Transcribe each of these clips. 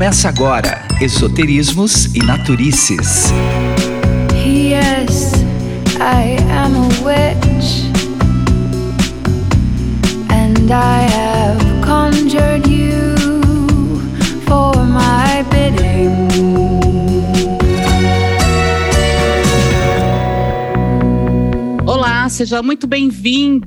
Começa agora Esoterismos e Naturices. Yes, I am a witch, and I have conjured you seja muito bem-vindo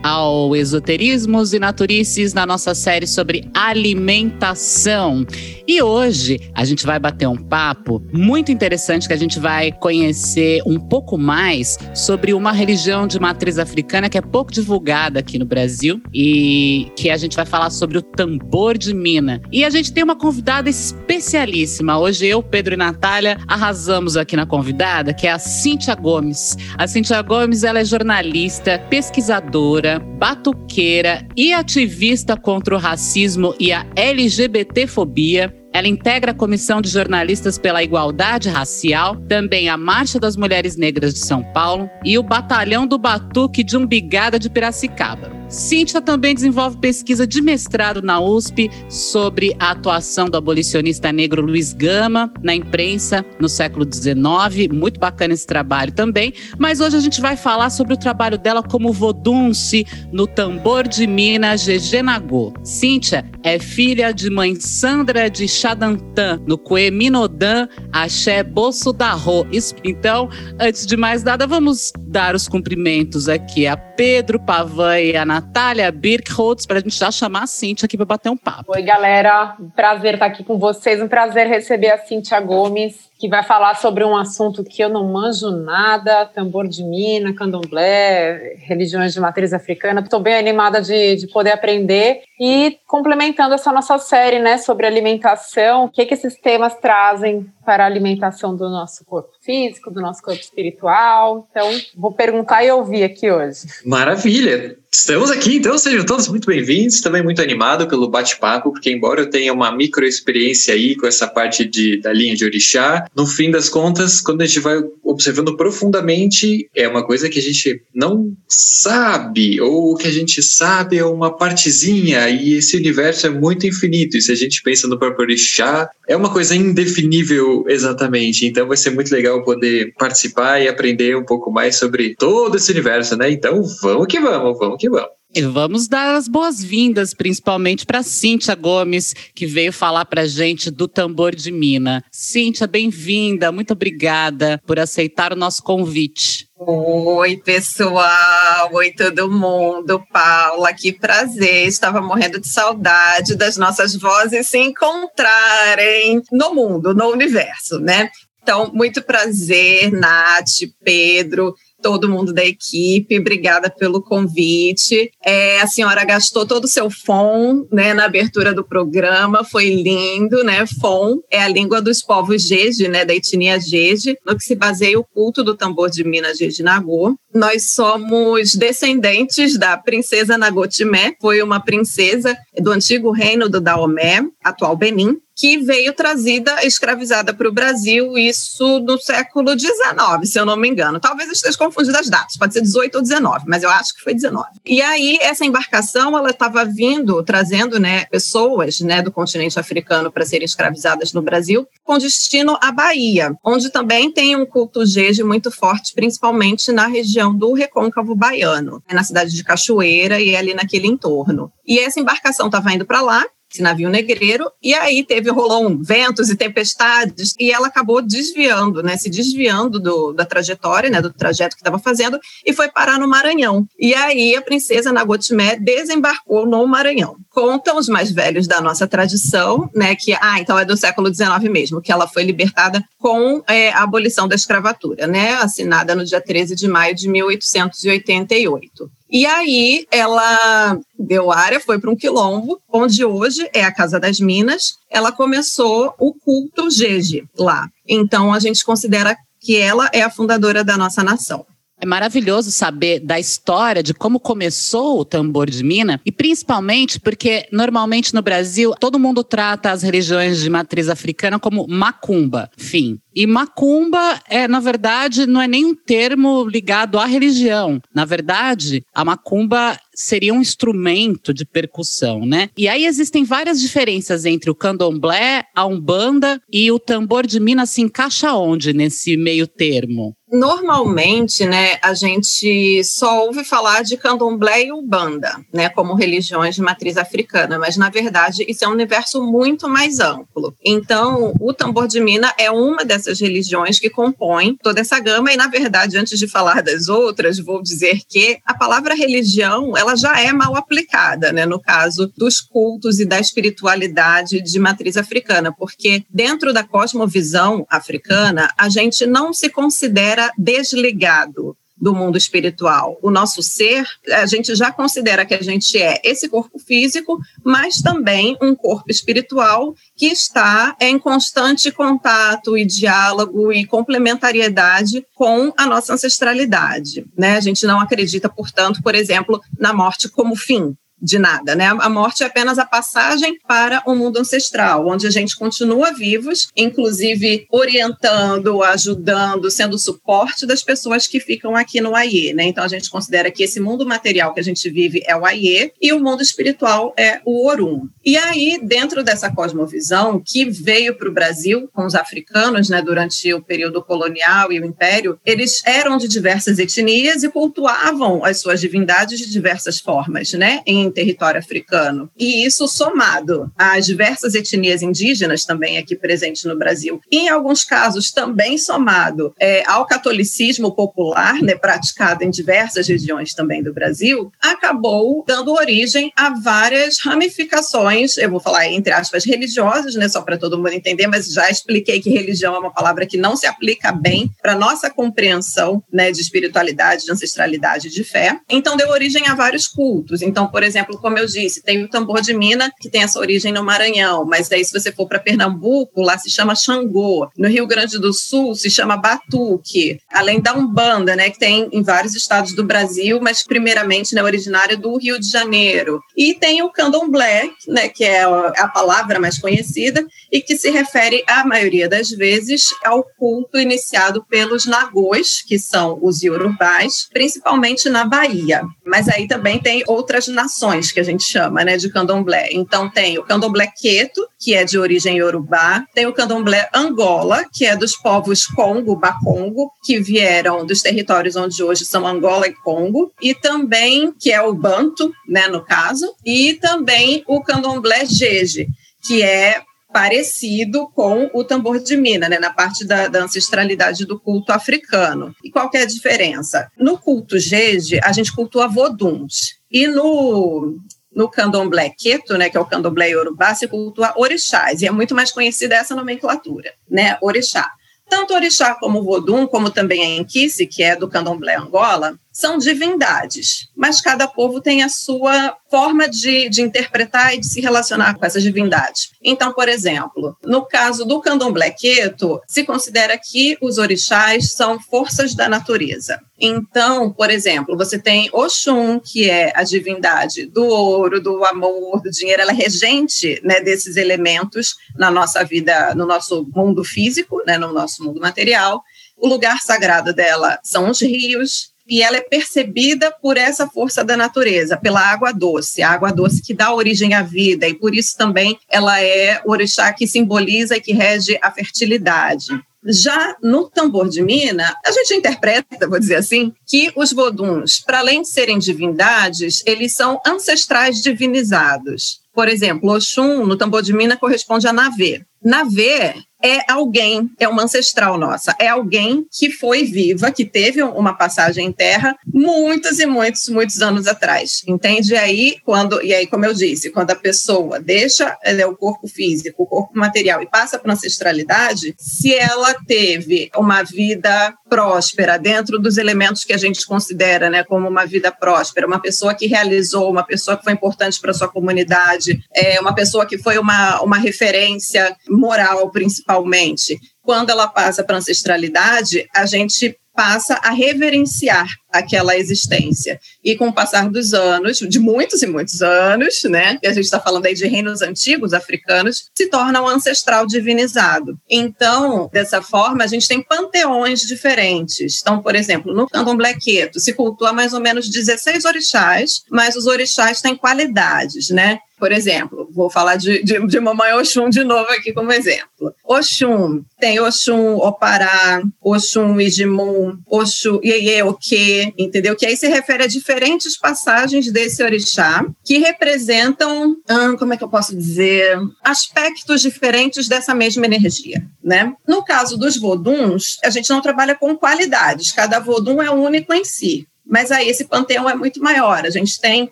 ao Esoterismos e Naturices na nossa série sobre alimentação. E hoje a gente vai bater um papo muito interessante que a gente vai conhecer um pouco mais sobre uma religião de matriz africana que é pouco divulgada aqui no Brasil e que a gente vai falar sobre o tambor de mina. E a gente tem uma convidada especialíssima. Hoje eu, Pedro e Natália arrasamos aqui na convidada, que é a Cíntia Gomes. A Cíntia Gomes, ela é jornalista, pesquisadora, batuqueira e ativista contra o racismo e a LGBTfobia. Ela integra a Comissão de Jornalistas pela Igualdade Racial, também a Marcha das Mulheres Negras de São Paulo e o Batalhão do Batuque de Umbigada de Piracicaba. Cíntia também desenvolve pesquisa de mestrado na USP sobre a atuação do abolicionista negro Luiz Gama na imprensa no século XIX. Muito bacana esse trabalho também. Mas hoje a gente vai falar sobre o trabalho dela como vodunce no tambor de Minas GG Nagô. Cíntia é filha de mãe Sandra de Xadantã, no Cue Minodan, Axé Bolso da Rô. Então, antes de mais nada, vamos dar os cumprimentos aqui a Pedro Pavan e a Natália Birkholtz, para a gente já chamar a Cintia aqui para bater um papo. Oi, galera. Prazer estar aqui com vocês. Um prazer receber a Cintia Gomes, que vai falar sobre um assunto que eu não manjo nada: tambor de mina, candomblé, religiões de matriz africana. Estou bem animada de, de poder aprender e complementando essa nossa série né, sobre alimentação, o que, que esses temas trazem para a alimentação do nosso corpo físico, do nosso corpo espiritual. Então, vou perguntar e ouvir aqui hoje. Maravilha! Estamos aqui, então sejam todos muito bem-vindos. Também muito animado pelo bate-papo, porque embora eu tenha uma micro experiência aí com essa parte de, da linha de orixá, no fim das contas, quando a gente vai observando profundamente, é uma coisa que a gente não sabe, ou o que a gente sabe é uma partezinha, e esse universo é muito infinito. E se a gente pensa no próprio orixá, é uma coisa indefinível exatamente. Então vai ser muito legal poder participar e aprender um pouco mais sobre todo esse universo, né? Então vamos que vamos, vamos que vamos. E vamos dar as boas-vindas, principalmente para Cíntia Gomes, que veio falar para gente do tambor de mina. Cíntia, bem-vinda, muito obrigada por aceitar o nosso convite. Oi, pessoal! Oi, todo mundo! Paula, que prazer! Estava morrendo de saudade das nossas vozes se encontrarem no mundo, no universo, né? Então, muito prazer, Nath, Pedro todo mundo da equipe, obrigada pelo convite. É, a senhora gastou todo o seu FON né, na abertura do programa, foi lindo, né? FON é a língua dos povos Jeje, né, da etnia Jeje, no que se baseia o culto do tambor de Minas Jeje Nagô. Nós somos descendentes da princesa Nagotimé, foi uma princesa do antigo reino do Daomé, atual Benin, que veio trazida escravizada para o Brasil, isso no século XIX, se eu não me engano. Talvez eu esteja confundindo as datas, pode ser 18 ou 19, mas eu acho que foi 19. E aí, essa embarcação, ela estava vindo, trazendo né, pessoas né, do continente africano para serem escravizadas no Brasil, com destino à Bahia, onde também tem um culto jeje muito forte, principalmente na região do Recôncavo Baiano, na cidade de Cachoeira e ali naquele entorno. E essa embarcação estava indo para lá, esse navio negreiro, e aí teve, rolou um ventos e tempestades, e ela acabou desviando, né, se desviando do, da trajetória, né, do trajeto que estava fazendo, e foi parar no Maranhão. E aí a princesa Nagotimé desembarcou no Maranhão. Contam os mais velhos da nossa tradição, né, que, ah, então é do século XIX mesmo, que ela foi libertada com é, a abolição da escravatura, né, assinada no dia 13 de maio de 1888. E aí ela deu área, foi para um quilombo, onde hoje é a Casa das Minas. Ela começou o culto Jeje lá. Então a gente considera que ela é a fundadora da nossa nação. É maravilhoso saber da história de como começou o tambor de mina e principalmente porque normalmente no Brasil todo mundo trata as religiões de matriz africana como macumba, fim. E macumba é, na verdade, não é nem um termo ligado à religião. Na verdade, a macumba seria um instrumento de percussão, né? E aí existem várias diferenças entre o candomblé, a umbanda e o tambor de Minas se encaixa onde nesse meio termo? Normalmente, né, a gente só ouve falar de candomblé e umbanda, né, como religiões de matriz africana, mas na verdade isso é um universo muito mais amplo. Então, o tambor de mina é uma dessas religiões que compõe toda essa gama. E na verdade, antes de falar das outras, vou dizer que a palavra religião, ela já é mal aplicada, né, no caso dos cultos e da espiritualidade de matriz africana, porque dentro da cosmovisão africana, a gente não se considera era desligado do mundo espiritual. O nosso ser, a gente já considera que a gente é esse corpo físico, mas também um corpo espiritual que está em constante contato e diálogo e complementariedade com a nossa ancestralidade. Né? A gente não acredita, portanto, por exemplo, na morte como fim de nada, né? A morte é apenas a passagem para o mundo ancestral, onde a gente continua vivos, inclusive orientando, ajudando, sendo suporte das pessoas que ficam aqui no Aie, né? Então a gente considera que esse mundo material que a gente vive é o Aie e o mundo espiritual é o Orum. E aí, dentro dessa cosmovisão que veio para o Brasil com os africanos, né, durante o período colonial e o império, eles eram de diversas etnias e cultuavam as suas divindades de diversas formas, né? Em em território africano. E isso somado às diversas etnias indígenas também aqui presentes no Brasil, e em alguns casos também somado é, ao catolicismo popular, né, praticado em diversas regiões também do Brasil, acabou dando origem a várias ramificações, eu vou falar entre aspas religiosas, né, só para todo mundo entender, mas já expliquei que religião é uma palavra que não se aplica bem para nossa compreensão, né, de espiritualidade, de ancestralidade, de fé. Então deu origem a vários cultos. Então, por exemplo, como eu disse, tem o tambor de mina, que tem essa origem no Maranhão, mas daí se você for para Pernambuco, lá se chama Xangô. No Rio Grande do Sul se chama Batuque. Além da Umbanda, né, que tem em vários estados do Brasil, mas primeiramente né, originário do Rio de Janeiro. E tem o Candomblé, né, que é a palavra mais conhecida e que se refere, a maioria das vezes, ao culto iniciado pelos nagôs, que são os iorubás, principalmente na Bahia. Mas aí também tem outras nações que a gente chama, né, de candomblé. Então tem o candomblé queto, que é de origem iorubá, tem o candomblé Angola, que é dos povos Congo, Bakongo, que vieram dos territórios onde hoje são Angola e Congo, e também que é o Banto, né, no caso, e também o candomblé Jeje, que é parecido com o tambor de mina, né, na parte da, da, ancestralidade do culto africano. E qual é a diferença? No culto Jeje, a gente cultua voduns. E no, no candomblé queto, né, que é o candomblé iorubá, se cultua orixás, e é muito mais conhecida essa nomenclatura, né, orixá. Tanto orixá como vodum, como também a enquice, que é do candomblé Angola, são divindades, mas cada povo tem a sua forma de, de interpretar e de se relacionar com essas divindades. Então, por exemplo, no caso do candomblé queto, se considera que os orixás são forças da natureza. Então, por exemplo, você tem Oxum, que é a divindade do ouro, do amor, do dinheiro, ela é regente né, desses elementos na nossa vida, no nosso mundo físico, né, no nosso mundo material. O lugar sagrado dela são os rios, e ela é percebida por essa força da natureza, pela água doce, a água doce que dá origem à vida, e por isso também ela é o orixá que simboliza e que rege a fertilidade. Já no tambor de mina, a gente interpreta, vou dizer assim, que os voduns, para além de serem divindades, eles são ancestrais divinizados. Por exemplo, Oxum, no tambor de mina, corresponde a Navê. Navê é alguém, é uma ancestral nossa, é alguém que foi viva, que teve uma passagem em terra muitos e muitos, muitos anos atrás, entende? E aí, quando, e aí, como eu disse, quando a pessoa deixa é, o corpo físico, o corpo material e passa para ancestralidade, se ela teve uma vida próspera dentro dos elementos que a gente considera, né, como uma vida próspera, uma pessoa que realizou, uma pessoa que foi importante para sua comunidade, é uma pessoa que foi uma, uma referência moral principal principalmente, quando ela passa para ancestralidade, a gente passa a reverenciar aquela existência. E com o passar dos anos, de muitos e muitos anos, né, que a gente está falando aí de reinos antigos africanos, se torna um ancestral divinizado. Então, dessa forma, a gente tem panteões diferentes. Então, por exemplo, no candomblé queto, se cultua mais ou menos 16 orixás, mas os orixás têm qualidades, né? Por exemplo, vou falar de, de, de Mamãe Oxum de novo aqui como exemplo. Oxum, tem Oxum Opará, Oxum Ijimun, Oxum Ieye Oke, entendeu? Que aí se refere a diferentes passagens desse orixá que representam, hum, como é que eu posso dizer, aspectos diferentes dessa mesma energia, né? No caso dos voduns, a gente não trabalha com qualidades, cada vodum é único em si. Mas aí esse panteão é muito maior. A gente tem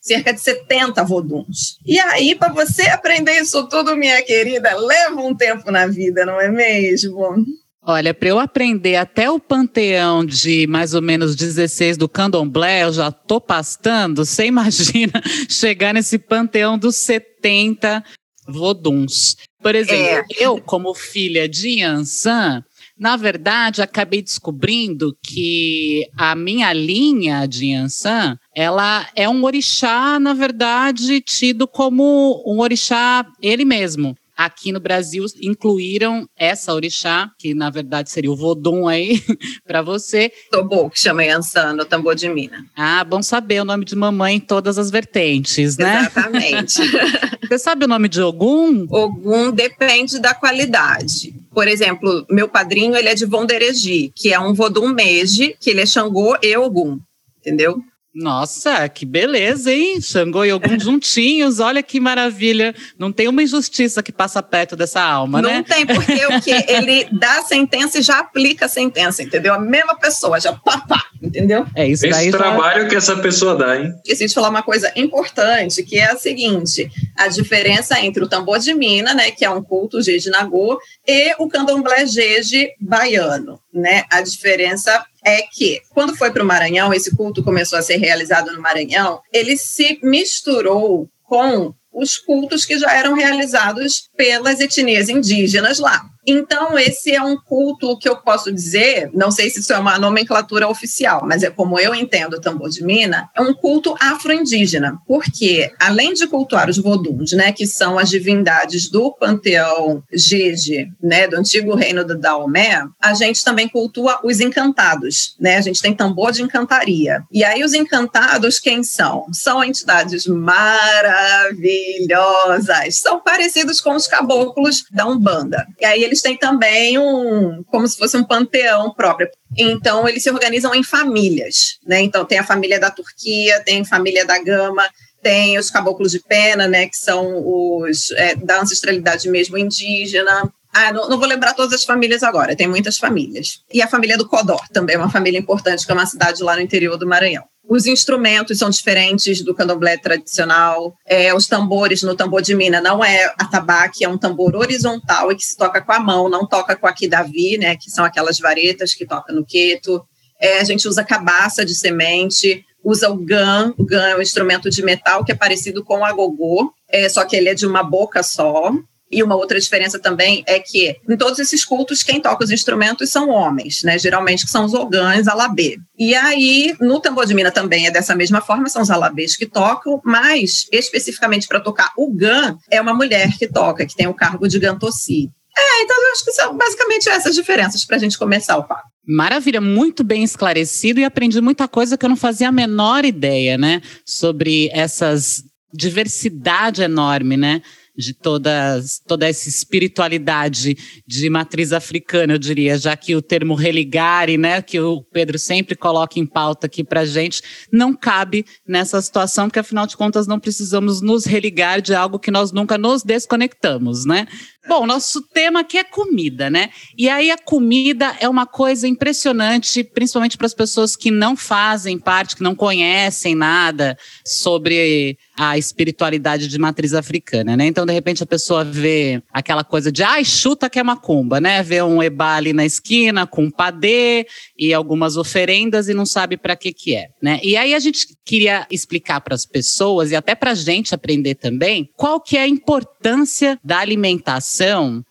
cerca de 70 voduns. E aí, para você aprender isso tudo, minha querida, leva um tempo na vida, não é mesmo? Olha, para eu aprender até o panteão de mais ou menos 16 do candomblé, eu já tô pastando. Você imagina chegar nesse panteão dos 70 voduns. Por exemplo, é. eu, como filha de Yansan, na verdade, acabei descobrindo que a minha linha de Yansan, ela é um orixá, na verdade, tido como um orixá ele mesmo aqui no Brasil incluíram essa orixá, que na verdade seria o Vodum aí, para você. Tobô, que chama Yansan, no tambor de mina. Ah, bom saber o nome de mamãe em todas as vertentes, né? Exatamente. você sabe o nome de Ogum? Ogum depende da qualidade. Por exemplo, meu padrinho, ele é de Vondereji, que é um Vodum Meiji, que ele é Xangô e Ogum, entendeu? Nossa, que beleza, hein? Xangô e Ogum juntinhos, olha que maravilha. Não tem uma injustiça que passa perto dessa alma, Não né? Não tem, porque o que? Ele dá a sentença e já aplica a sentença, entendeu? A mesma pessoa, já pá, pá, entendeu? É isso Esse trabalho já... que essa pessoa dá, hein? Esqueci de falar uma coisa importante, que é a seguinte, a diferença entre o tambor de mina, né, que é um culto Jeje Nagô, e o candomblé Jeje baiano, né? A diferença é que, quando foi para o Maranhão, esse culto começou a ser realizado no Maranhão, ele se misturou com os cultos que já eram realizados pelas etnias indígenas lá. Então, esse é um culto que eu posso dizer, não sei se isso é uma nomenclatura oficial, mas é como eu entendo o tambor de mina, é um culto afro-indígena, porque além de cultuar os voduns, né, que são as divindades do panteão Jeje, né, do antigo reino do Daomé, a gente também cultua os encantados, né? A gente tem tambor de encantaria. E aí os encantados quem são? São entidades maravilhosas, são parecidos com os caboclos da Umbanda. E aí eles eles têm também um, como se fosse um panteão próprio. Então, eles se organizam em famílias, né? Então, tem a família da Turquia, tem a família da Gama, tem os caboclos de pena, né? Que são os é, da ancestralidade mesmo indígena. Ah, não, não, vou lembrar todas as famílias agora, tem muitas famílias. E a família do Codó também é uma família importante, que é uma cidade lá no interior do Maranhão. Os instrumentos são diferentes do candomblé tradicional. É, os tambores no tambor de mina não é atabaque, é um tambor horizontal e que se toca com a mão, não toca com a kidavi, né, que são aquelas varetas que toca no queto. É, a gente usa cabaça de semente, usa o gan. O gan é um instrumento de metal que é parecido com o agogô, é, só que ele é de uma boca só. E uma outra diferença também é que em todos esses cultos, quem toca os instrumentos são homens, né? Geralmente que são os ogãs, alabê. E aí, no tambor de mina também é dessa mesma forma, são os alabês que tocam, mas especificamente para tocar o gan, é uma mulher que toca, que tem o cargo de gantossi. É, então eu acho que são basicamente essas diferenças para a gente começar o papo. Maravilha, muito bem esclarecido e aprendi muita coisa que eu não fazia a menor ideia, né? Sobre essas diversidade enorme, né? De todas, toda essa espiritualidade de matriz africana, eu diria, já que o termo religare, né, que o Pedro sempre coloca em pauta aqui para gente, não cabe nessa situação, porque afinal de contas não precisamos nos religar de algo que nós nunca nos desconectamos, né? Bom, nosso tema aqui é comida, né? E aí a comida é uma coisa impressionante, principalmente para as pessoas que não fazem parte, que não conhecem nada sobre a espiritualidade de matriz africana, né? Então, de repente, a pessoa vê aquela coisa de, ai, chuta que é macumba, né? Vê um eba ali na esquina com um padê e algumas oferendas e não sabe para que que é, né? E aí a gente queria explicar para as pessoas e até para a gente aprender também qual que é a importância da alimentação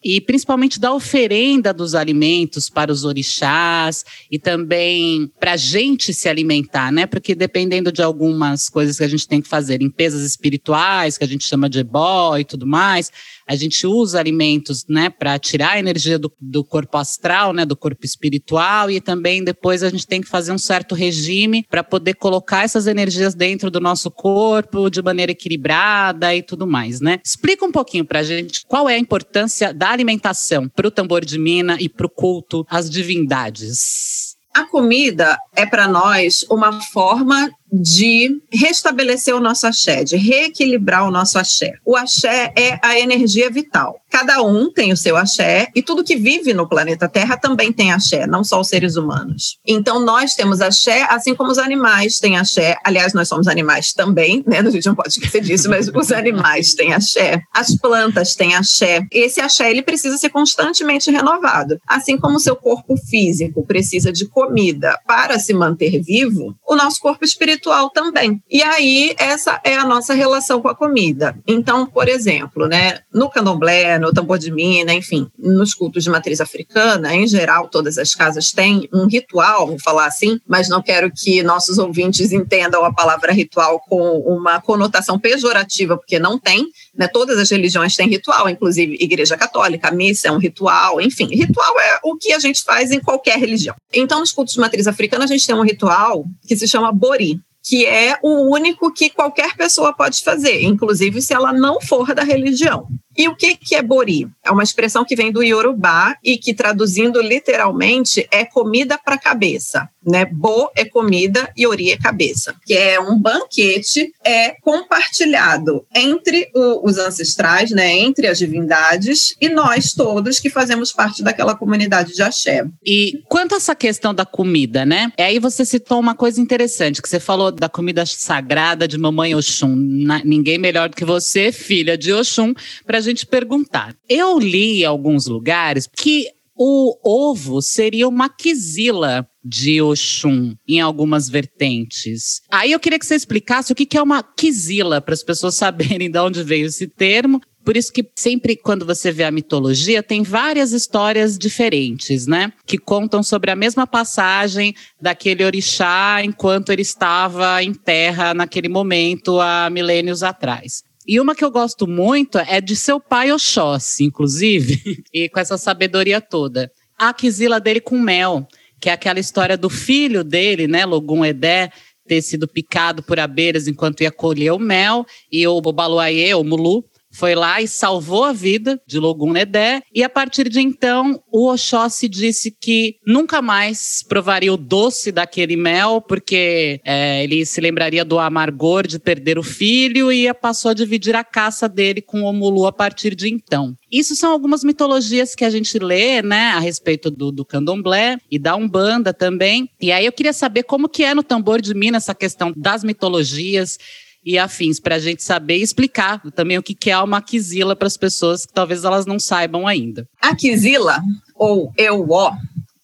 e principalmente da oferenda dos alimentos para os orixás e também para a gente se alimentar, né? Porque dependendo de algumas coisas que a gente tem que fazer, limpezas espirituais, que a gente chama de ebó e tudo mais, a gente usa alimentos, né, para tirar a energia do, do corpo astral, né, do corpo espiritual e também depois a gente tem que fazer um certo regime para poder colocar essas energias dentro do nosso corpo de maneira equilibrada e tudo mais, né? Explica um pouquinho para a gente qual é a importância da alimentação para o tambor de mina e para o culto às divindades. A comida é para nós uma forma de restabelecer o nosso axé, de reequilibrar o nosso axé. O axé é a energia vital. Cada um tem o seu axé e tudo que vive no planeta Terra também tem axé, não só os seres humanos. Então nós temos axé, assim como os animais têm axé. Aliás, nós somos animais também, né? A gente não pode esquecer disso, mas os animais têm axé. As plantas têm axé. Esse axé ele precisa ser constantemente renovado. Assim como o seu corpo físico precisa de comida para se manter vivo, o nosso corpo espiritual espiritual também. E aí, essa é a nossa relação com a comida. Então, por exemplo, né, no candomblé, no tambor de mina, enfim, nos cultos de matriz africana, em geral, todas as casas têm um ritual, vou falar assim, mas não quero que nossos ouvintes entendam a palavra ritual com uma conotação pejorativa, porque não tem. Né, todas as religiões têm ritual, inclusive Igreja Católica, missa é um ritual, enfim, ritual é o que a gente faz em qualquer religião. Então, nos cultos de matriz africana, a gente tem um ritual que se chama Bori, que é o único que qualquer pessoa pode fazer, inclusive se ela não for da religião. E o que, que é bori? É uma expressão que vem do Yorubá e que, traduzindo literalmente, é comida para cabeça. Né? Bo é comida e ori é cabeça. Que é um banquete é compartilhado entre o, os ancestrais, né? entre as divindades e nós todos que fazemos parte daquela comunidade de axé. E quanto a essa questão da comida, né? Aí você citou uma coisa interessante, que você falou da comida sagrada de mamãe Oxum. Na, ninguém melhor do que você, filha de Oxum, para gente perguntar. Eu li em alguns lugares que o ovo seria uma quisila de Oxum em algumas vertentes. Aí eu queria que você explicasse o que é uma quisila, para as pessoas saberem de onde veio esse termo. Por isso que sempre quando você vê a mitologia, tem várias histórias diferentes, né? Que contam sobre a mesma passagem daquele orixá enquanto ele estava em terra naquele momento, há milênios atrás. E uma que eu gosto muito é de seu pai Oxóssi, inclusive, e com essa sabedoria toda. A quisila dele com mel, que é aquela história do filho dele, né, Logum Edé, ter sido picado por abelhas enquanto ia colher o mel, e o Baluayê, o Mulu, foi lá e salvou a vida de Logun Nedé. E a partir de então, o Oxóssi disse que nunca mais provaria o doce daquele mel, porque é, ele se lembraria do amargor de perder o filho e passou a dividir a caça dele com o Mulu a partir de então. Isso são algumas mitologias que a gente lê, né, a respeito do, do candomblé e da Umbanda também. E aí eu queria saber como que é no tambor de Minas essa questão das mitologias, e afins, para a gente saber explicar também o que é uma quisila para as pessoas que talvez elas não saibam ainda. A quisila, ou EUO,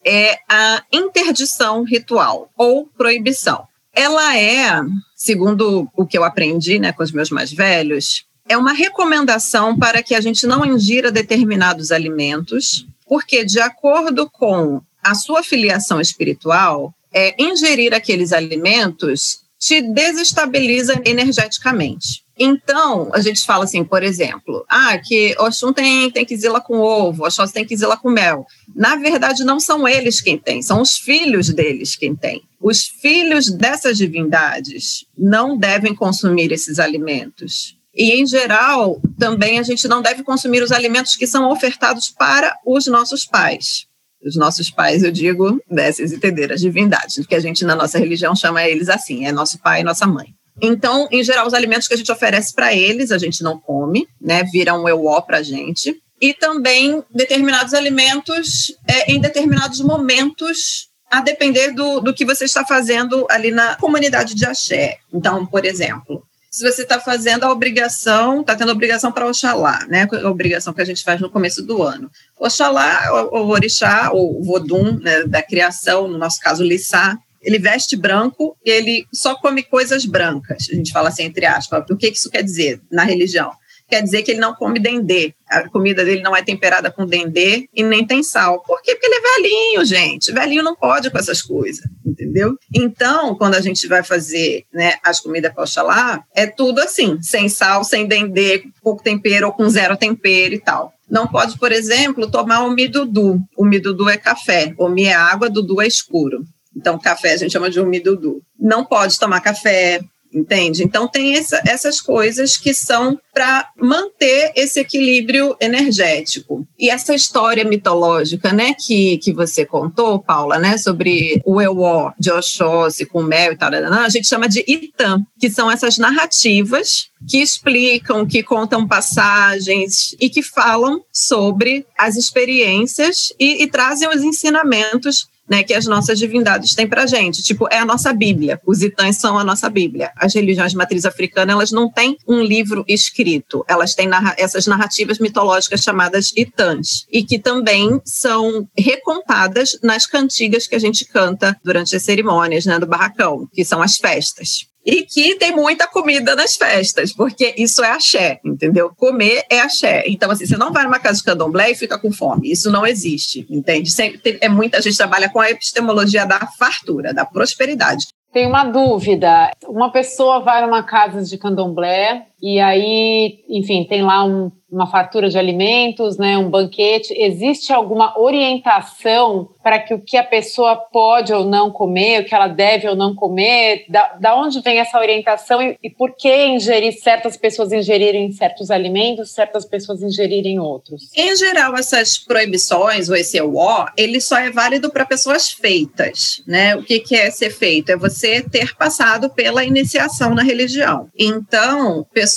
é a interdição ritual ou proibição. Ela é, segundo o que eu aprendi né, com os meus mais velhos, é uma recomendação para que a gente não ingira determinados alimentos, porque, de acordo com a sua filiação espiritual, é, ingerir aqueles alimentos te desestabiliza energeticamente. Então, a gente fala assim, por exemplo, ah, que Oxum tem, tem quizila com ovo, Oxóssi tem quizila com mel. Na verdade, não são eles quem tem, são os filhos deles quem tem. Os filhos dessas divindades não devem consumir esses alimentos. E, em geral, também a gente não deve consumir os alimentos que são ofertados para os nossos pais os nossos pais, eu digo, desses entender as divindades, porque a gente na nossa religião chama eles assim, é nosso pai e nossa mãe. Então, em geral, os alimentos que a gente oferece para eles, a gente não come, né? Viram um euó para a gente. E também determinados alimentos é, em determinados momentos, a depender do, do que você está fazendo ali na comunidade de axé. Então, por exemplo, se você está fazendo a obrigação, está tendo a obrigação para Oxalá, né? A obrigação que a gente faz no começo do ano. Oxalá, o, o Orixá, o Vodum, né, da criação, no nosso caso, Lissá, ele veste branco, ele só come coisas brancas. A gente fala assim, entre aspas. O que isso quer dizer na religião? Quer dizer que ele não come dendê. A comida dele não é temperada com dendê e nem tem sal. Por quê? Porque ele é velhinho, gente. Velhinho não pode com essas coisas, entendeu? Então, quando a gente vai fazer né, as comidas para Oxalá, é tudo assim, sem sal, sem dendê, pouco tempero ou com zero tempero e tal. Não pode, por exemplo, tomar o midudu. O midudu é café, o mi é água, dudu é escuro. Então, café a gente chama de umidudu. Não pode tomar café, entende? Então tem essa, essas coisas que são para manter esse equilíbrio energético. E essa história mitológica, né, que, que você contou, Paula, né, sobre o Ewo de Oxóssi com mel e tal, a gente chama de Itam, que são essas narrativas que explicam, que contam passagens e que falam sobre as experiências e, e trazem os ensinamentos né, que as nossas divindades têm para gente. Tipo, é a nossa Bíblia. Os itãs são a nossa Bíblia. As religiões de matriz africana, elas não têm um livro escrito. Elas têm narra essas narrativas mitológicas chamadas itãs. E que também são recontadas nas cantigas que a gente canta durante as cerimônias né, do barracão, que são as festas e que tem muita comida nas festas, porque isso é axé, entendeu? Comer é axé. Então, assim, você não vai numa casa de candomblé e fica com fome. Isso não existe, entende? Sempre é muita gente trabalha com a epistemologia da fartura, da prosperidade. Tem uma dúvida. Uma pessoa vai numa casa de candomblé e aí, enfim, tem lá um, uma fartura de alimentos, né, um banquete. Existe alguma orientação para que o que a pessoa pode ou não comer, o que ela deve ou não comer? Da, da onde vem essa orientação e, e por que ingerir certas pessoas ingerirem certos alimentos, certas pessoas ingerirem outros? Em geral, essas proibições ou esse ó, ele só é válido para pessoas feitas, né? O que, que é ser feito? É você ter passado pela iniciação na religião. Então, pessoas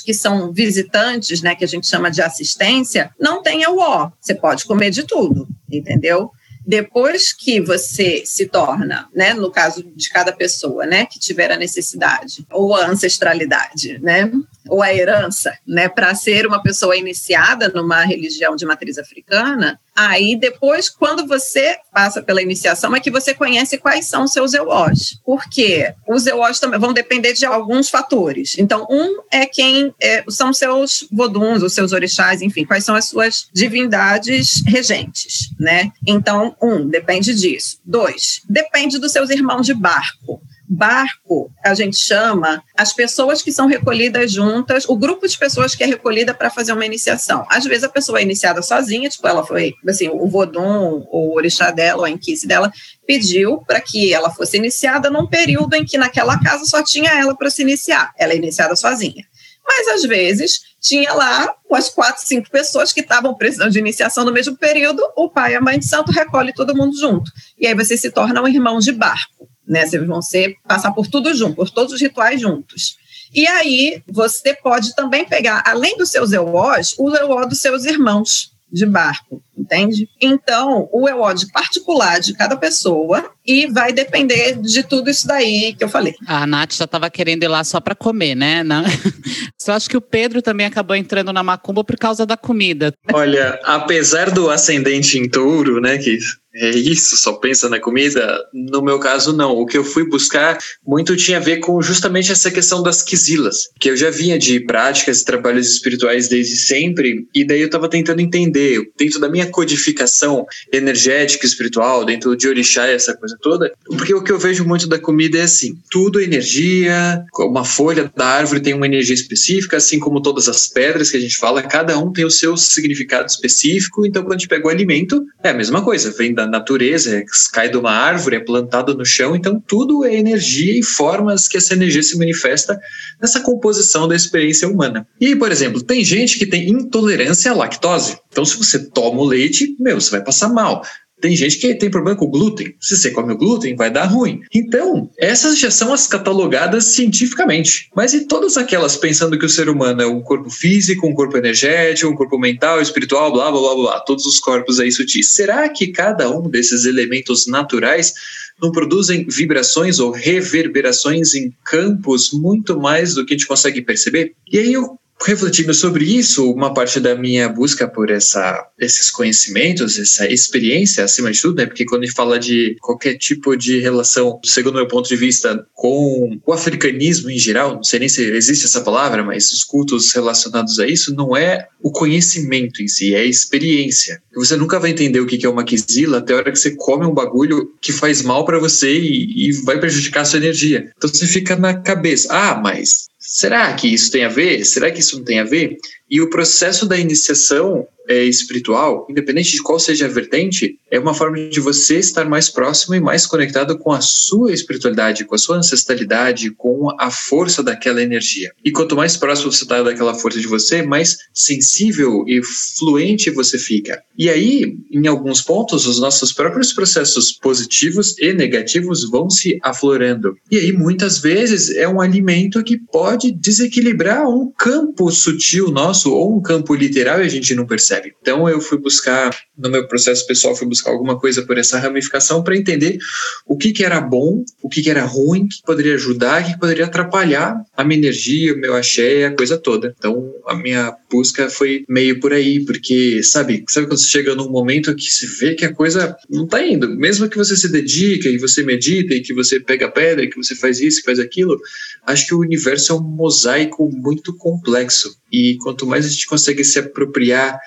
que são visitantes, né, que a gente chama de assistência, não tem o ó. Você pode comer de tudo, entendeu? depois que você se torna, né, no caso de cada pessoa, né, que tiver a necessidade ou a ancestralidade, né, ou a herança, né, para ser uma pessoa iniciada numa religião de matriz africana, aí depois, quando você passa pela iniciação, é que você conhece quais são seus eós. Porque os eós também vão depender de alguns fatores. Então, um é quem é, são seus voduns, os seus orixás, enfim, quais são as suas divindades regentes, né? Então, um, depende disso. Dois, depende dos seus irmãos de barco. Barco, a gente chama as pessoas que são recolhidas juntas, o grupo de pessoas que é recolhida para fazer uma iniciação. Às vezes a pessoa é iniciada sozinha, tipo, ela foi, assim, o Vodun, o orixá dela, ou a dela, pediu para que ela fosse iniciada num período em que naquela casa só tinha ela para se iniciar. Ela é iniciada sozinha. Mas às vezes tinha lá umas quatro, cinco pessoas que estavam precisando de iniciação no mesmo período, o pai e a mãe de santo recolhe todo mundo junto. E aí você se torna um irmão de barco né? Vocês vão ser, passar por tudo junto, por todos os rituais juntos. E aí você pode também pegar, além dos seus eós, o eó dos seus irmãos de barco, entende? Então, o EOD particular de cada pessoa e vai depender de tudo isso daí que eu falei. A Nath já estava querendo ir lá só para comer, né? Não. Eu acho que o Pedro também acabou entrando na macumba por causa da comida. Olha, apesar do ascendente em touro, né, que é isso, só pensa na comida. No meu caso, não. O que eu fui buscar muito tinha a ver com justamente essa questão das quisilas, que eu já vinha de práticas e trabalhos espirituais desde sempre, e daí eu estava tentando entender, dentro da minha codificação energética espiritual, dentro de orixá e essa coisa toda, porque o que eu vejo muito da comida é assim: tudo é energia, uma folha da árvore tem uma energia específica, assim como todas as pedras que a gente fala, cada um tem o seu significado específico, então quando a gente pega o alimento, é a mesma coisa, vem da natureza, é, cai de uma árvore, é plantado no chão, então tudo é energia e formas que essa energia se manifesta nessa composição da experiência humana. E, por exemplo, tem gente que tem intolerância à lactose. Então, se você toma o leite, meu, você vai passar mal. Tem gente que tem problema com glúten. Se você come o glúten, vai dar ruim. Então, essas já são as catalogadas cientificamente. Mas e todas aquelas pensando que o ser humano é um corpo físico, um corpo energético, um corpo mental, espiritual, blá blá blá blá, todos os corpos aí sutis. Será que cada um desses elementos naturais não produzem vibrações ou reverberações em campos muito mais do que a gente consegue perceber? E aí eu refletindo sobre isso, uma parte da minha busca por essa, esses conhecimentos, essa experiência, acima de tudo, né? Porque quando a gente fala de qualquer tipo de relação, segundo meu ponto de vista, com o africanismo em geral, não sei nem se existe essa palavra, mas os cultos relacionados a isso, não é o conhecimento em si, é a experiência. Você nunca vai entender o que é uma quizila até a hora que você come um bagulho que faz mal para você e, e vai prejudicar a sua energia. Então você fica na cabeça, ah, mas será que isso tem a ver? Será que isso não tem a ver? E o processo da iniciação é, espiritual, independente de qual seja a vertente, é uma forma de você estar mais próximo e mais conectado com a sua espiritualidade, com a sua ancestralidade, com a força daquela energia. E quanto mais próximo você está daquela força de você, mais sensível e fluente você fica. E aí, em alguns pontos, os nossos próprios processos positivos e negativos vão se aflorando. E aí, muitas vezes, é um alimento que pode desequilibrar um campo sutil nosso ou um campo literal e a gente não percebe. Então eu fui buscar, no meu processo pessoal, fui buscar alguma coisa por essa ramificação para entender o que, que era bom, o que, que era ruim, que poderia ajudar, que poderia atrapalhar a minha energia, o meu axé, a coisa toda. Então a minha busca foi meio por aí, porque, sabe, sabe quando você chega num momento que se vê que a coisa não está indo, mesmo que você se dedica e você medita e que você pega pedra e que você faz isso faz aquilo, acho que o universo é um mosaico muito complexo. E quanto mais a gente consegue se apropriar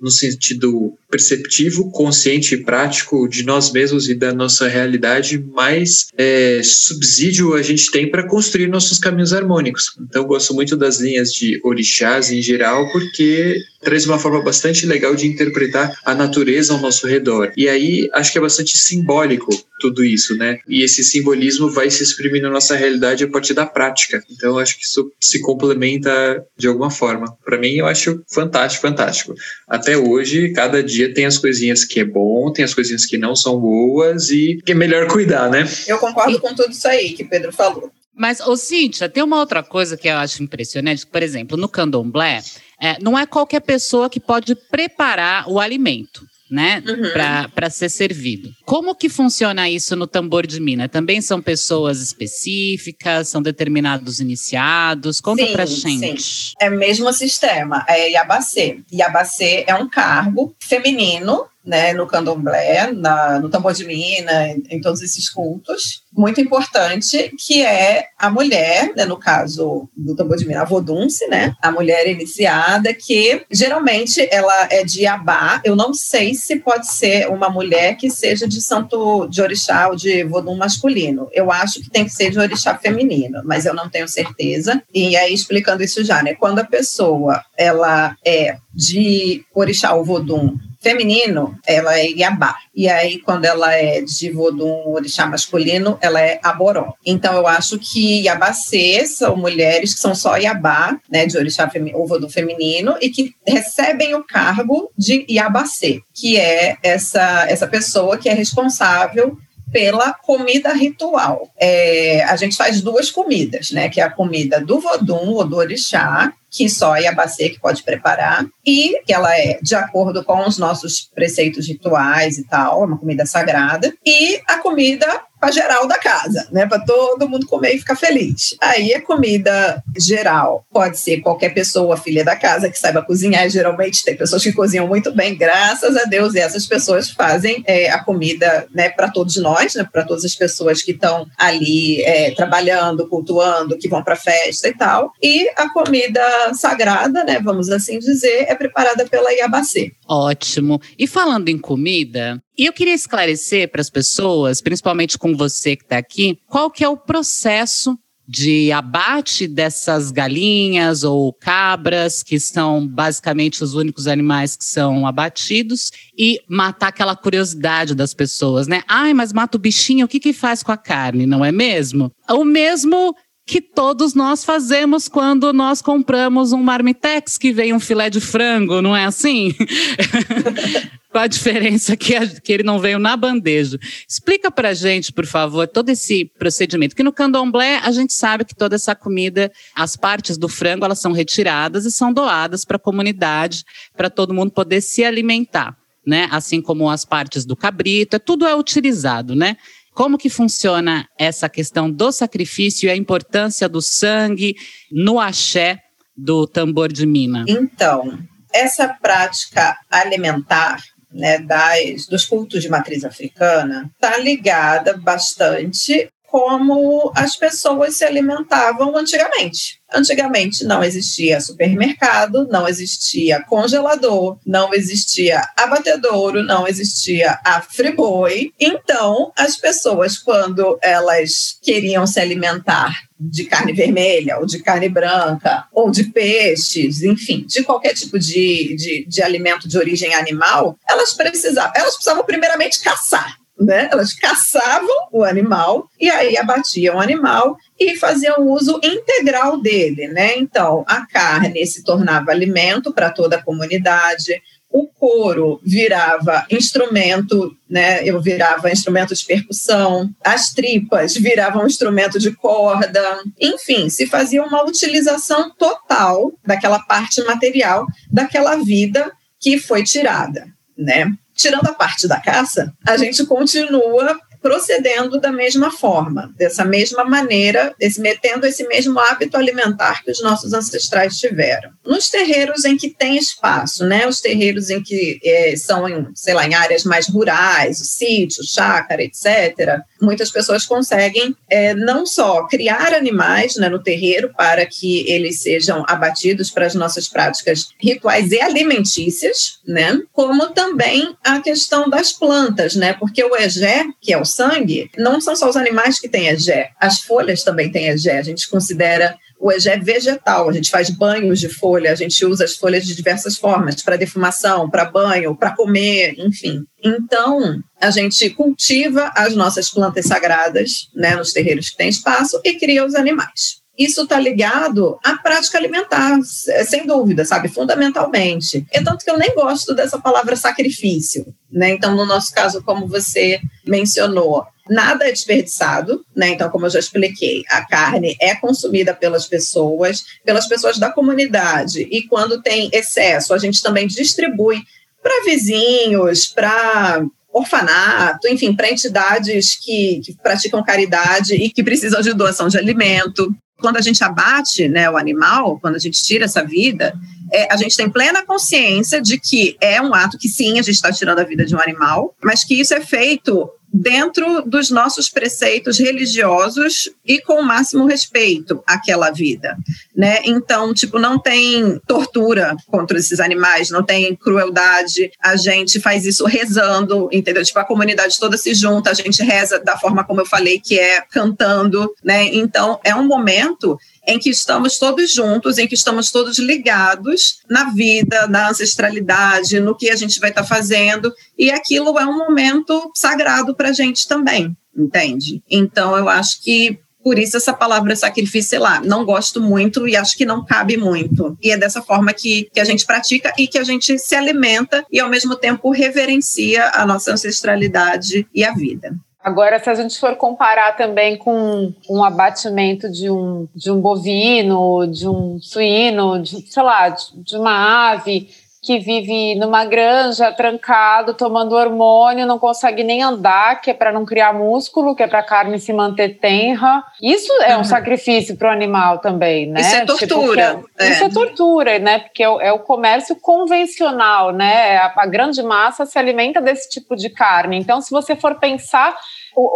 no sentido perceptivo, consciente e prático de nós mesmos e da nossa realidade, mais é, subsídio a gente tem para construir nossos caminhos harmônicos. Então, gosto muito das linhas de orixás em geral, porque traz uma forma bastante legal de interpretar a natureza ao nosso redor. E aí, acho que é bastante simbólico tudo isso, né? E esse simbolismo vai se exprimir na nossa realidade a partir da prática. Então, acho que isso se complementa de alguma forma. Para mim, eu acho fantástico, fantástico. Até hoje, cada dia tem as coisinhas que é bom, tem as coisinhas que não são boas e que é melhor cuidar, né? Eu concordo com tudo isso aí que Pedro falou. Mas, ô Cíntia, tem uma outra coisa que eu acho impressionante. Por exemplo, no candomblé, é, não é qualquer pessoa que pode preparar o alimento né, uhum. para ser servido. Como que funciona isso no tambor de mina? Também são pessoas específicas, são determinados iniciados? Conta sim, pra gente. Sim. É o mesmo sistema, é Iabacê. Iabacê é um cargo feminino né, no candomblé, na, no tambor de mina, em, todos esses cultos, muito importante, que é a mulher, né, no caso do tambor de mina, a vodunce, né, a mulher iniciada, que geralmente ela é de Abá, eu não sei se pode ser uma mulher que seja de santo de orixá ou de vodum masculino, eu acho que tem que ser de orixá feminino, mas eu não tenho certeza, e aí explicando isso já, né, quando a pessoa, ela é de orixá ou vodum feminino, ela é Iabá. E aí, quando ela é de Vodum orixá masculino, ela é Aboró. Então, eu acho que Iabacê são mulheres que são só Iabá, né, de orixá ou Vodum feminino, e que recebem o cargo de Iabacê, que é essa, essa pessoa que é responsável pela comida ritual. É, a gente faz duas comidas, né? Que é a comida do vodum ou do orixá, que só a Iabacê que pode preparar, e que ela é de acordo com os nossos preceitos rituais e tal, é uma comida sagrada, e a comida para geral da casa, né? Para todo mundo comer e ficar feliz. Aí a comida geral pode ser qualquer pessoa, filha da casa, que saiba cozinhar. Geralmente tem pessoas que cozinham muito bem, graças a Deus, e essas pessoas fazem é, a comida, né? Para todos nós, né? Para todas as pessoas que estão ali é, trabalhando, cultuando, que vão para festa e tal. E a comida sagrada, né, vamos assim dizer, é preparada pela Iabacê. Ótimo. E falando em comida, eu queria esclarecer para as pessoas, principalmente com você que está aqui, qual que é o processo de abate dessas galinhas ou cabras, que são basicamente os únicos animais que são abatidos, e matar aquela curiosidade das pessoas, né? Ai, mas mata o bichinho, o que que faz com a carne, não é mesmo? O mesmo que todos nós fazemos quando nós compramos um marmitex que vem um filé de frango, não é assim? Qual a diferença que, a, que ele não veio na bandeja? Explica pra gente, por favor, todo esse procedimento. Que no candomblé a gente sabe que toda essa comida, as partes do frango, elas são retiradas e são doadas para a comunidade, para todo mundo poder se alimentar, né? Assim como as partes do cabrito, é, tudo é utilizado, né? Como que funciona essa questão do sacrifício e a importância do sangue no axé do tambor de mina? Então, essa prática alimentar né, das, dos cultos de matriz africana está ligada bastante como as pessoas se alimentavam antigamente. Antigamente não existia supermercado, não existia congelador, não existia abatedouro, não existia a friboi. Então, as pessoas, quando elas queriam se alimentar de carne vermelha, ou de carne branca, ou de peixes, enfim, de qualquer tipo de, de, de alimento de origem animal, elas precisavam, elas precisavam primeiramente caçar né? Elas caçavam o animal e aí abatiam o animal e faziam uso integral dele, né? Então, a carne se tornava alimento para toda a comunidade, o couro virava instrumento, né? Eu virava instrumento de percussão, as tripas viravam instrumento de corda, enfim, se fazia uma utilização total daquela parte material daquela vida que foi tirada, né? Tirando a parte da caça, a gente continua procedendo da mesma forma, dessa mesma maneira, esse, metendo esse mesmo hábito alimentar que os nossos ancestrais tiveram. Nos terreiros em que tem espaço, né, os terreiros em que é, são, em, sei lá, em áreas mais rurais, sítio, chácara, etc., muitas pessoas conseguem é, não só criar animais né, no terreiro para que eles sejam abatidos para as nossas práticas rituais e alimentícias, né, como também a questão das plantas, né, porque o egé, que é o sangue, não são só os animais que têm egé, as folhas também têm egé. A gente considera o egé vegetal, a gente faz banhos de folha, a gente usa as folhas de diversas formas, para defumação, para banho, para comer, enfim. Então, a gente cultiva as nossas plantas sagradas, né, nos terreiros que tem espaço, e cria os animais isso está ligado à prática alimentar, sem dúvida, sabe? Fundamentalmente. É tanto que eu nem gosto dessa palavra sacrifício, né? Então, no nosso caso, como você mencionou, nada é desperdiçado, né? Então, como eu já expliquei, a carne é consumida pelas pessoas, pelas pessoas da comunidade, e quando tem excesso, a gente também distribui para vizinhos, para orfanato, enfim, para entidades que, que, praticam caridade e que precisam de doação de alimento quando a gente abate né, o animal, quando a gente tira essa vida, é, a gente tem plena consciência de que é um ato que sim, a gente está tirando a vida de um animal, mas que isso é feito dentro dos nossos preceitos religiosos e com o máximo respeito àquela vida, né? Então, tipo, não tem tortura contra esses animais, não tem crueldade, a gente faz isso rezando, entendeu? Tipo, a comunidade toda se junta, a gente reza da forma como eu falei, que é cantando, né? Então, é um momento em que estamos todos juntos, em que estamos todos ligados na vida, na ancestralidade, no que a gente vai estar tá fazendo, e aquilo é um momento sagrado para a gente também, entende? Então, eu acho que por isso essa palavra sacrifício, lá, não gosto muito e acho que não cabe muito. E é dessa forma que, que a gente pratica e que a gente se alimenta e, ao mesmo tempo, reverencia a nossa ancestralidade e a vida. Agora, se a gente for comparar também com um abatimento de um, de um bovino, de um suíno, de, sei lá, de, de uma ave que vive numa granja trancado, tomando hormônio, não consegue nem andar, que é para não criar músculo, que é para a carne se manter tenra. Isso é um uhum. sacrifício para o animal também, né? Isso é tipo, tortura. Tipo, é, é. Isso é tortura, né? Porque é o, é o comércio convencional, né? A, a grande massa se alimenta desse tipo de carne. Então, se você for pensar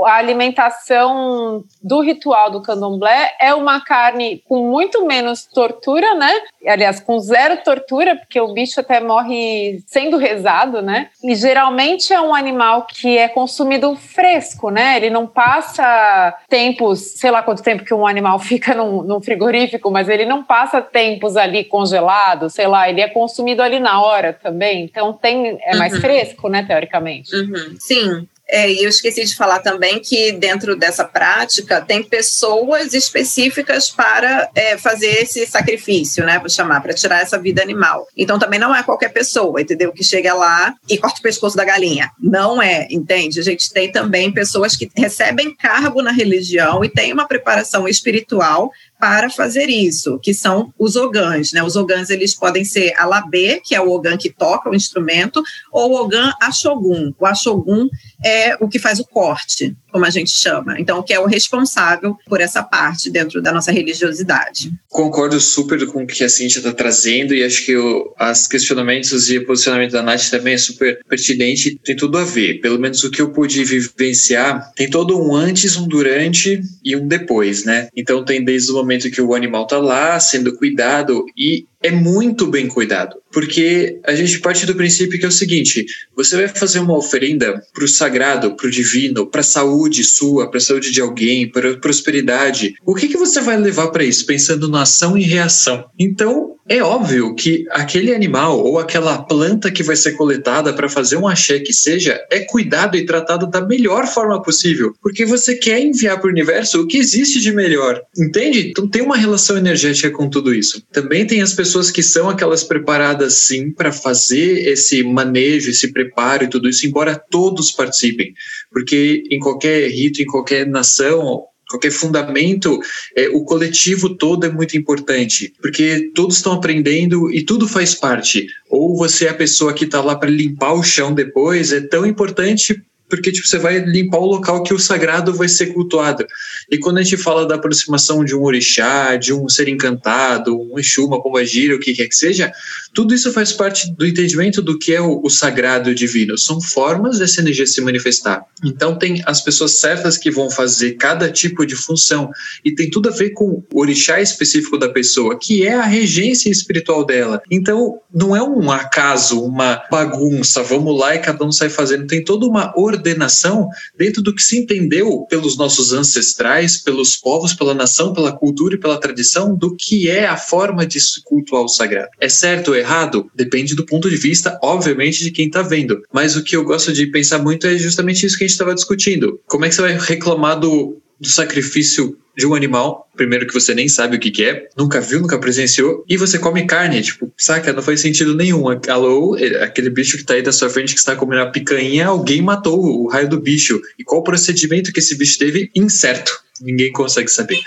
a alimentação do ritual do candomblé é uma carne com muito menos tortura, né? Aliás, com zero tortura, porque o bicho até morre sendo rezado, né? E geralmente é um animal que é consumido fresco, né? Ele não passa tempos, sei lá quanto tempo que um animal fica num, num frigorífico, mas ele não passa tempos ali congelado, sei lá, ele é consumido ali na hora também. Então tem é mais uhum. fresco, né, teoricamente. Uhum. Sim, é, e eu esqueci de falar também que dentro dessa prática tem pessoas específicas para é, fazer esse sacrifício, né? Vou chamar, para tirar essa vida animal. Então também não é qualquer pessoa, entendeu? Que chega lá e corta o pescoço da galinha. Não é, entende? A gente tem também pessoas que recebem cargo na religião e tem uma preparação espiritual para fazer isso, que são os ogãs, né? Os ogãs eles podem ser a labê, que é o ogã que toca o instrumento, ou o ogã ashogun. O ashogun é o que faz o corte. Como a gente chama. Então, que é o responsável por essa parte dentro da nossa religiosidade. Concordo super com o que a Cintia está trazendo e acho que o, as questionamentos e o posicionamento da Nath também é super pertinente, tem tudo a ver. Pelo menos o que eu pude vivenciar, tem todo um antes, um durante e um depois, né? Então tem desde o momento que o animal tá lá sendo cuidado e é muito bem cuidado, porque a gente parte do princípio que é o seguinte: você vai fazer uma oferenda para o sagrado, para o divino, para a saúde sua, para a saúde de alguém, para prosperidade. O que, que você vai levar para isso, pensando na ação e reação? Então, é óbvio que aquele animal ou aquela planta que vai ser coletada para fazer um axé que seja, é cuidado e tratado da melhor forma possível, porque você quer enviar para o universo o que existe de melhor, entende? Então tem uma relação energética com tudo isso. Também tem as pessoas que são aquelas preparadas sim para fazer esse manejo, esse preparo e tudo isso, embora todos participem, porque em qualquer rito, em qualquer nação, qualquer fundamento, é, o coletivo todo é muito importante, porque todos estão aprendendo e tudo faz parte. Ou você é a pessoa que está lá para limpar o chão depois, é tão importante porque tipo, você vai limpar o local que o sagrado vai ser cultuado. E quando a gente fala da aproximação de um orixá, de um ser encantado, um exu, uma pombagira, o que quer que seja, tudo isso faz parte do entendimento do que é o, o sagrado divino. São formas dessa energia se manifestar. Então tem as pessoas certas que vão fazer cada tipo de função e tem tudo a ver com o orixá específico da pessoa, que é a regência espiritual dela. Então não é um acaso, uma bagunça, vamos lá e cada um sai fazendo. Tem toda uma ordem ordenação dentro do que se entendeu pelos nossos ancestrais, pelos povos, pela nação, pela cultura e pela tradição do que é a forma de se cultuar o sagrado. É certo ou errado? Depende do ponto de vista, obviamente, de quem está vendo. Mas o que eu gosto de pensar muito é justamente isso que a gente estava discutindo. Como é que você vai reclamar do, do sacrifício de um animal, primeiro que você nem sabe o que, que é, nunca viu, nunca presenciou, e você come carne, tipo, saca? Não faz sentido nenhum. Alô, aquele bicho que tá aí da sua frente que está comendo a picanha, alguém matou o raio do bicho. E qual o procedimento que esse bicho teve? Incerto. Ninguém consegue saber.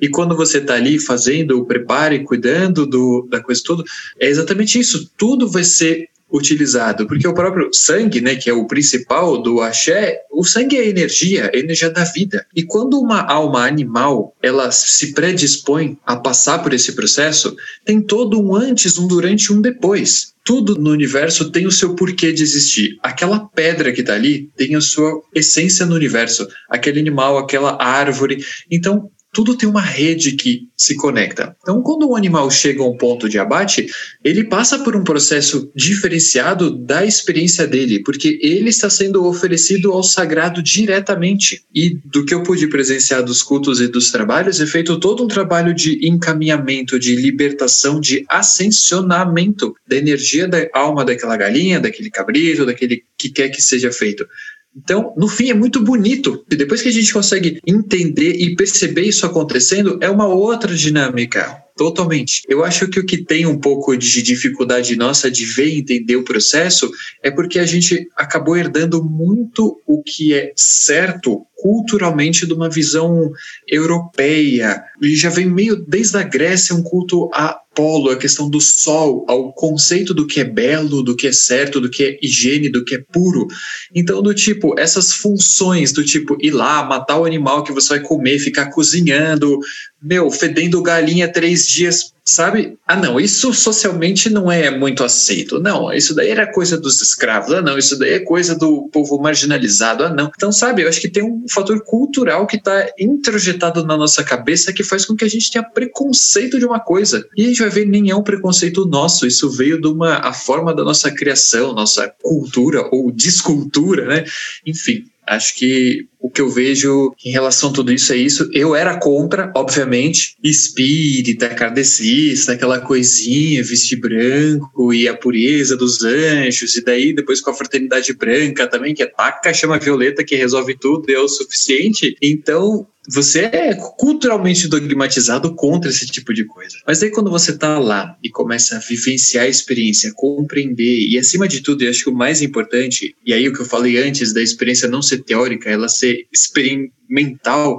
E quando você está ali fazendo o preparo e cuidando do, da coisa toda, é exatamente isso. Tudo vai ser utilizado, porque o próprio sangue, né, que é o principal do axé, o sangue é energia, é energia da vida. E quando uma alma animal, ela se predispõe a passar por esse processo, tem todo um antes, um durante e um depois. Tudo no universo tem o seu porquê de existir. Aquela pedra que está ali tem a sua essência no universo. Aquele animal, aquela árvore. Então, tudo tem uma rede que se conecta. Então, quando um animal chega a um ponto de abate, ele passa por um processo diferenciado da experiência dele, porque ele está sendo oferecido ao sagrado diretamente. E do que eu pude presenciar dos cultos e dos trabalhos, é feito todo um trabalho de encaminhamento, de libertação, de ascensionamento da energia da alma daquela galinha, daquele cabrito, daquele que quer que seja feito. Então, no fim, é muito bonito. E depois que a gente consegue entender e perceber isso acontecendo, é uma outra dinâmica. Totalmente. Eu acho que o que tem um pouco de dificuldade nossa de ver e entender o processo é porque a gente acabou herdando muito o que é certo culturalmente de uma visão europeia. E já vem meio desde a Grécia um culto a Apolo, a questão do sol, ao conceito do que é belo, do que é certo, do que é higiene, do que é puro. Então, do tipo, essas funções do tipo ir lá, matar o animal que você vai comer, ficar cozinhando, meu, fedendo galinha três dias sabe? Ah, não, isso socialmente não é muito aceito. Não, isso daí era coisa dos escravos. Ah, não, isso daí é coisa do povo marginalizado. Ah, não. Então, sabe, eu acho que tem um fator cultural que está introjetado na nossa cabeça que faz com que a gente tenha preconceito de uma coisa. E a gente vai ver, nem é um preconceito nosso. Isso veio de uma a forma da nossa criação, nossa cultura ou descultura, né? Enfim, Acho que o que eu vejo em relação a tudo isso é isso. Eu era contra, obviamente, espírita, kardecista, aquela coisinha, vestir branco e a pureza dos anjos, e daí depois com a fraternidade branca também, que é taca, chama violeta, que resolve tudo, é o suficiente. Então, você é culturalmente dogmatizado contra esse tipo de coisa. Mas aí quando você tá lá e começa a vivenciar a experiência, compreender, e acima de tudo, eu acho que o mais importante, e aí o que eu falei antes da experiência não ser teórica, ela ser experimental,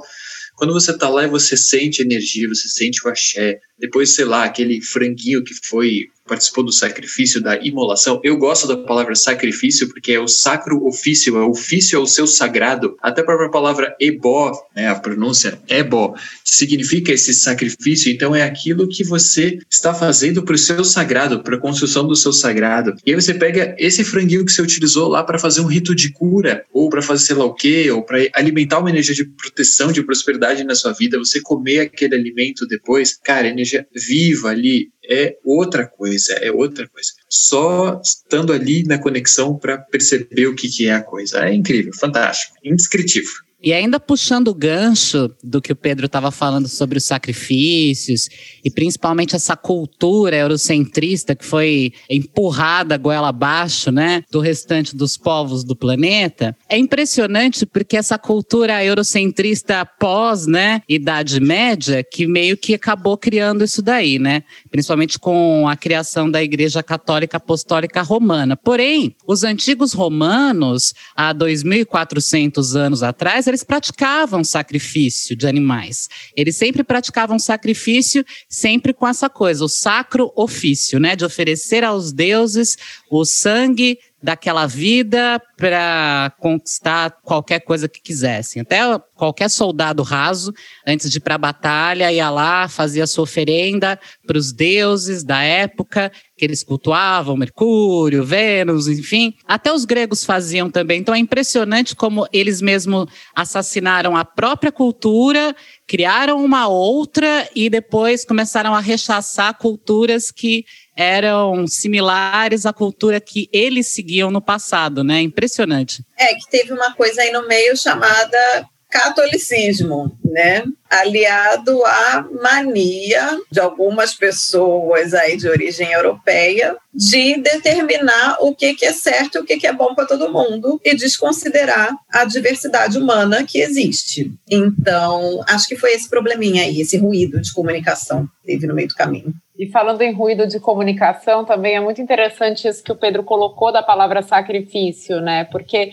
quando você tá lá e você sente energia, você sente o axé, depois, sei lá, aquele franguinho que foi participou do sacrifício, da imolação. Eu gosto da palavra sacrifício porque é o sacro ofício, é o ofício ao seu sagrado. Até a própria palavra ebó, né, a pronúncia ebó, significa esse sacrifício. Então é aquilo que você está fazendo para o seu sagrado, para a construção do seu sagrado. E aí você pega esse franguinho que você utilizou lá para fazer um rito de cura, ou para fazer sei lá o quê, ou para alimentar uma energia de proteção, de prosperidade na sua vida, você comer aquele alimento depois, cara, energia viva ali, é outra coisa, é outra coisa. Só estando ali na conexão para perceber o que, que é a coisa. É incrível, fantástico, indescritível. E ainda puxando o gancho do que o Pedro estava falando sobre os sacrifícios e principalmente essa cultura eurocentrista que foi empurrada goela abaixo, né, do restante dos povos do planeta, é impressionante porque essa cultura eurocentrista pós, né, Idade Média, que meio que acabou criando isso daí, né, principalmente com a criação da Igreja Católica Apostólica Romana. Porém, os antigos romanos, há 2.400 anos atrás, eles praticavam sacrifício de animais. Eles sempre praticavam sacrifício, sempre com essa coisa, o sacro ofício, né? De oferecer aos deuses o sangue daquela vida para conquistar qualquer coisa que quisessem. Até qualquer soldado raso, antes de ir para a batalha, ia lá, fazia sua oferenda para os deuses da época que eles cultuavam, Mercúrio, Vênus, enfim. Até os gregos faziam também. Então é impressionante como eles mesmos assassinaram a própria cultura, criaram uma outra e depois começaram a rechaçar culturas que eram similares à cultura que eles seguiam no passado, né? Impressionante. É, que teve uma coisa aí no meio chamada catolicismo, né? aliado à mania de algumas pessoas aí de origem europeia de determinar o que, que é certo e o que, que é bom para todo mundo e desconsiderar a diversidade humana que existe. Então, acho que foi esse probleminha aí, esse ruído de comunicação que teve no meio do caminho. E falando em ruído de comunicação, também é muito interessante isso que o Pedro colocou da palavra sacrifício, né? Porque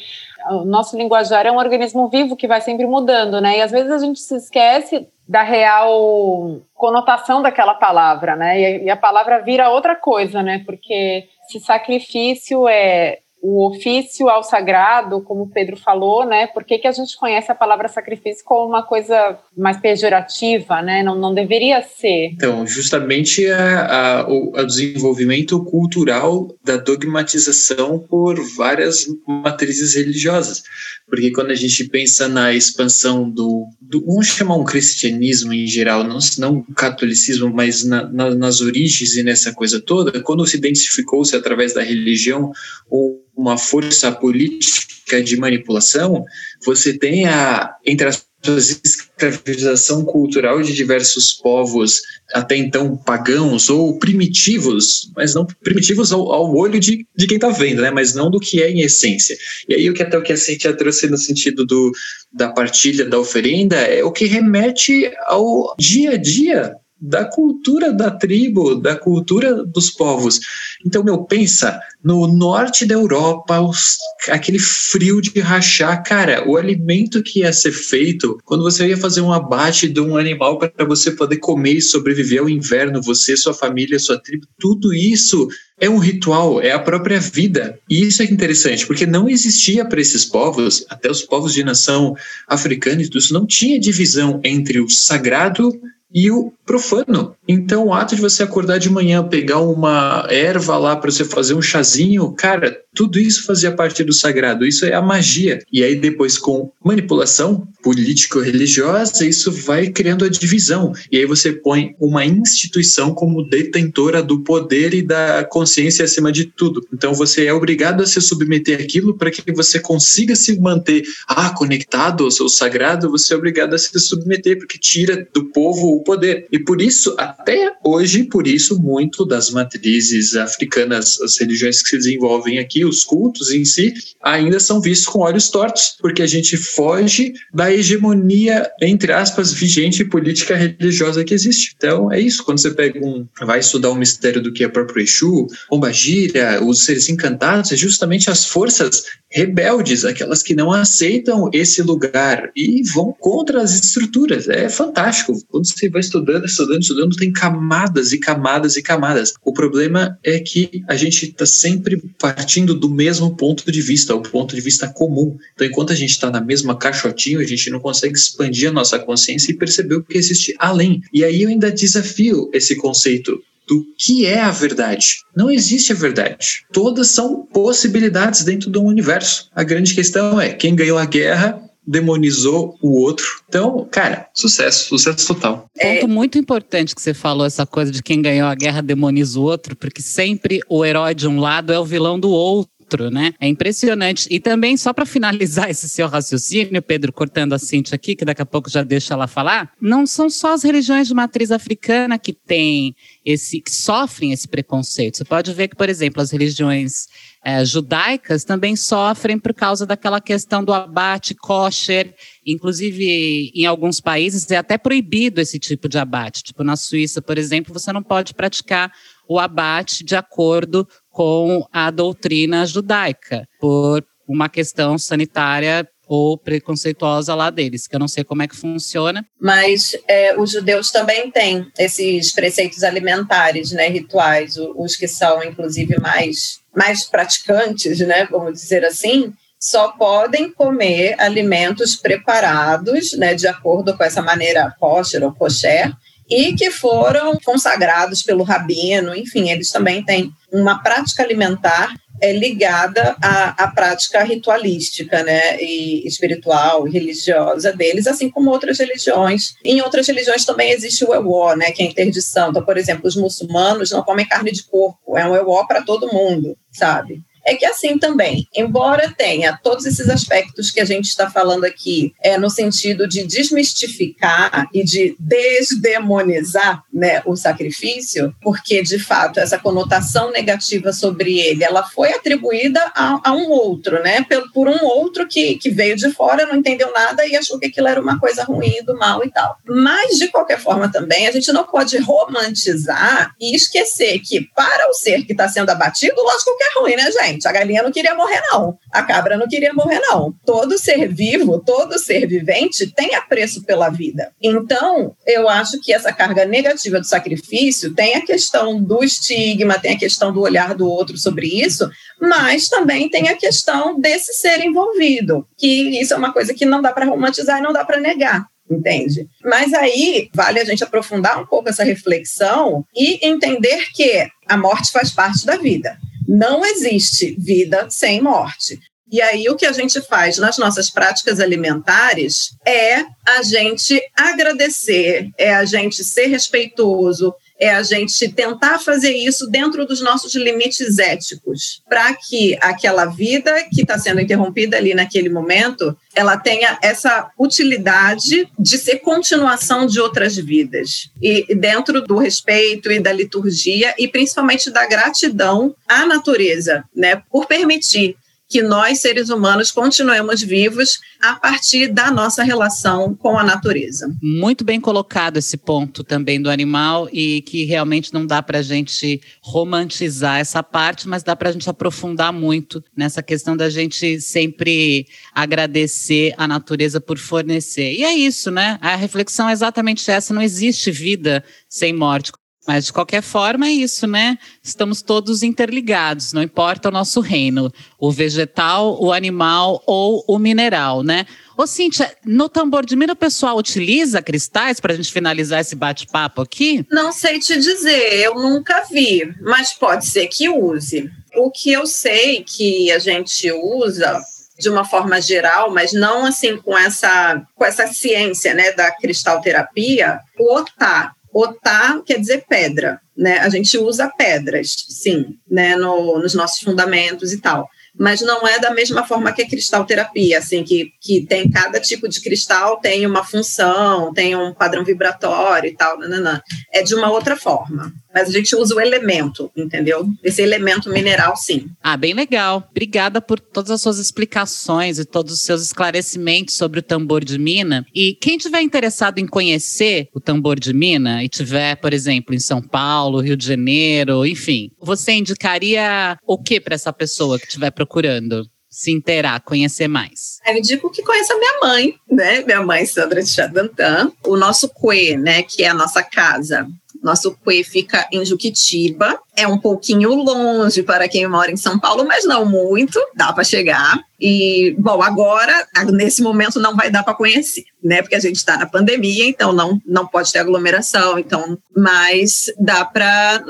o nosso linguajar é um organismo vivo que vai sempre mudando, né? E às vezes a gente se esquece da real conotação daquela palavra, né? E a palavra vira outra coisa, né? Porque se sacrifício é o ofício ao sagrado, como Pedro falou, né? Por que, que a gente conhece a palavra sacrifício como uma coisa mais pejorativa, né? Não, não deveria ser. Então, justamente a, a, o a desenvolvimento cultural da dogmatização por várias matrizes religiosas. Porque quando a gente pensa na expansão do, do vamos chamar um cristianismo em geral, não, não catolicismo, mas na, na, nas origens e nessa coisa toda, quando se identificou-se através da religião ou uma força política de manipulação, você tem a, entre as escravização cultural de diversos povos até então pagãos ou primitivos, mas não primitivos ao, ao olho de, de quem está vendo, né? mas não do que é em essência. E aí o que até o que a Cintia trouxe no sentido do, da partilha, da oferenda, é o que remete ao dia a dia da cultura da tribo, da cultura dos povos. Então, meu, pensa, no norte da Europa, os, aquele frio de rachar, cara, o alimento que ia ser feito, quando você ia fazer um abate de um animal para você poder comer e sobreviver ao inverno, você, sua família, sua tribo, tudo isso é um ritual, é a própria vida. E isso é interessante, porque não existia para esses povos, até os povos de nação africana isso, não tinha divisão entre o sagrado e o profano. Então, o ato de você acordar de manhã, pegar uma erva lá para você fazer um chazinho, cara, tudo isso fazia parte do sagrado. Isso é a magia. E aí, depois, com manipulação político-religiosa, isso vai criando a divisão. E aí você põe uma instituição como detentora do poder e da consciência acima de tudo. Então, você é obrigado a se submeter àquilo para que você consiga se manter ah, conectado ao seu sagrado. Você é obrigado a se submeter, porque tira do povo o poder. E por isso, até hoje, por isso, muito das matrizes africanas, as religiões que se desenvolvem aqui, os cultos em si, ainda são vistos com olhos tortos, porque a gente foge da hegemonia, entre aspas, vigente política religiosa que existe. Então, é isso. Quando você pega um, vai estudar o mistério do que é próprio Exu, Pombagira, os seres encantados, é justamente as forças rebeldes, aquelas que não aceitam esse lugar e vão contra as estruturas. É fantástico. Quando você vai estudando, estudando, estudando, tem camadas e camadas e camadas. O problema é que a gente está sempre partindo do mesmo ponto de vista, o ponto de vista comum. Então, enquanto a gente está na mesma caixotinha, a gente não consegue expandir a nossa consciência e perceber o que existe além. E aí eu ainda desafio esse conceito do que é a verdade. Não existe a verdade. Todas são possibilidades dentro do universo. A grande questão é quem ganhou a guerra demonizou o outro. Então, cara, sucesso, sucesso total. Ponto é... muito importante que você falou, essa coisa de quem ganhou a guerra demoniza o outro, porque sempre o herói de um lado é o vilão do outro outro, né? É impressionante. E também, só para finalizar esse seu raciocínio, Pedro, cortando a Cintia aqui, que daqui a pouco já deixa ela falar, não são só as religiões de matriz africana que têm esse, que sofrem esse preconceito. Você pode ver que, por exemplo, as religiões é, judaicas também sofrem por causa daquela questão do abate kosher. Inclusive, em alguns países é até proibido esse tipo de abate. Tipo, na Suíça, por exemplo, você não pode praticar o abate de acordo com a doutrina judaica, por uma questão sanitária ou preconceituosa lá deles, que eu não sei como é que funciona. Mas é, os judeus também têm esses preceitos alimentares, né, rituais, os que são inclusive mais mais praticantes, né, vamos dizer assim, só podem comer alimentos preparados, né, de acordo com essa maneira kosher ou kosher, e que foram consagrados pelo rabino, enfim, eles também têm uma prática alimentar é ligada à, à, prática ritualística, né, e espiritual, e religiosa deles, assim como outras religiões. Em outras religiões também existe o ewó, né, que é a interdição. Então, por exemplo, os muçulmanos não comem carne de porco, é um ewó para todo mundo, sabe? É que assim também, embora tenha todos esses aspectos que a gente está falando aqui, é no sentido de desmistificar e de desdemonizar né, o sacrifício, porque de fato essa conotação negativa sobre ele, ela foi atribuída a, a um outro, né, por, por um outro que, que veio de fora, não entendeu nada e achou que aquilo era uma coisa ruim do mal e tal. Mas de qualquer forma também, a gente não pode romantizar e esquecer que para o ser que está sendo abatido, lógico que é ruim, né, gente? Gente. A galinha não queria morrer, não. A cabra não queria morrer, não. Todo ser vivo, todo ser vivente tem apreço pela vida. Então, eu acho que essa carga negativa do sacrifício tem a questão do estigma, tem a questão do olhar do outro sobre isso, mas também tem a questão desse ser envolvido, que isso é uma coisa que não dá para romantizar e não dá para negar entende? Mas aí vale a gente aprofundar um pouco essa reflexão e entender que a morte faz parte da vida. Não existe vida sem morte. E aí, o que a gente faz nas nossas práticas alimentares é a gente agradecer, é a gente ser respeitoso, é a gente tentar fazer isso dentro dos nossos limites éticos, para que aquela vida que está sendo interrompida ali naquele momento, ela tenha essa utilidade de ser continuação de outras vidas. E dentro do respeito e da liturgia e principalmente da gratidão à natureza, né, por permitir que nós, seres humanos, continuemos vivos a partir da nossa relação com a natureza. Muito bem colocado esse ponto também do animal e que realmente não dá para a gente romantizar essa parte, mas dá para a gente aprofundar muito nessa questão da gente sempre agradecer a natureza por fornecer. E é isso, né? A reflexão é exatamente essa: não existe vida sem morte. Mas, de qualquer forma, é isso, né? Estamos todos interligados, não importa o nosso reino, o vegetal, o animal ou o mineral, né? Ô, Cíntia, no tambor de mina o pessoal utiliza cristais para a gente finalizar esse bate-papo aqui? Não sei te dizer, eu nunca vi, mas pode ser que use. O que eu sei que a gente usa de uma forma geral, mas não assim com essa com essa ciência, né, da cristalterapia, o otá, Otá quer dizer pedra, né? A gente usa pedras, sim, né? No, nos nossos fundamentos e tal. Mas não é da mesma forma que a cristalterapia, assim, que, que tem cada tipo de cristal tem uma função, tem um padrão vibratório e tal, nananã. é de uma outra forma mas a gente usa o elemento, entendeu? Esse elemento mineral, sim. Ah, bem legal. Obrigada por todas as suas explicações e todos os seus esclarecimentos sobre o tambor de mina. E quem tiver interessado em conhecer o tambor de mina e tiver, por exemplo, em São Paulo, Rio de Janeiro, enfim, você indicaria o que para essa pessoa que estiver procurando? se inteirar, conhecer mais? Eu digo que conheça minha mãe, né? Minha mãe, Sandra de Chadantan. O nosso CUE, né? Que é a nossa casa. Nosso CUE fica em Juquitiba. É um pouquinho longe para quem mora em São Paulo, mas não muito. Dá para chegar. E, bom, agora, nesse momento, não vai dar para conhecer, né? Porque a gente está na pandemia, então não, não pode ter aglomeração. Então, mas dá para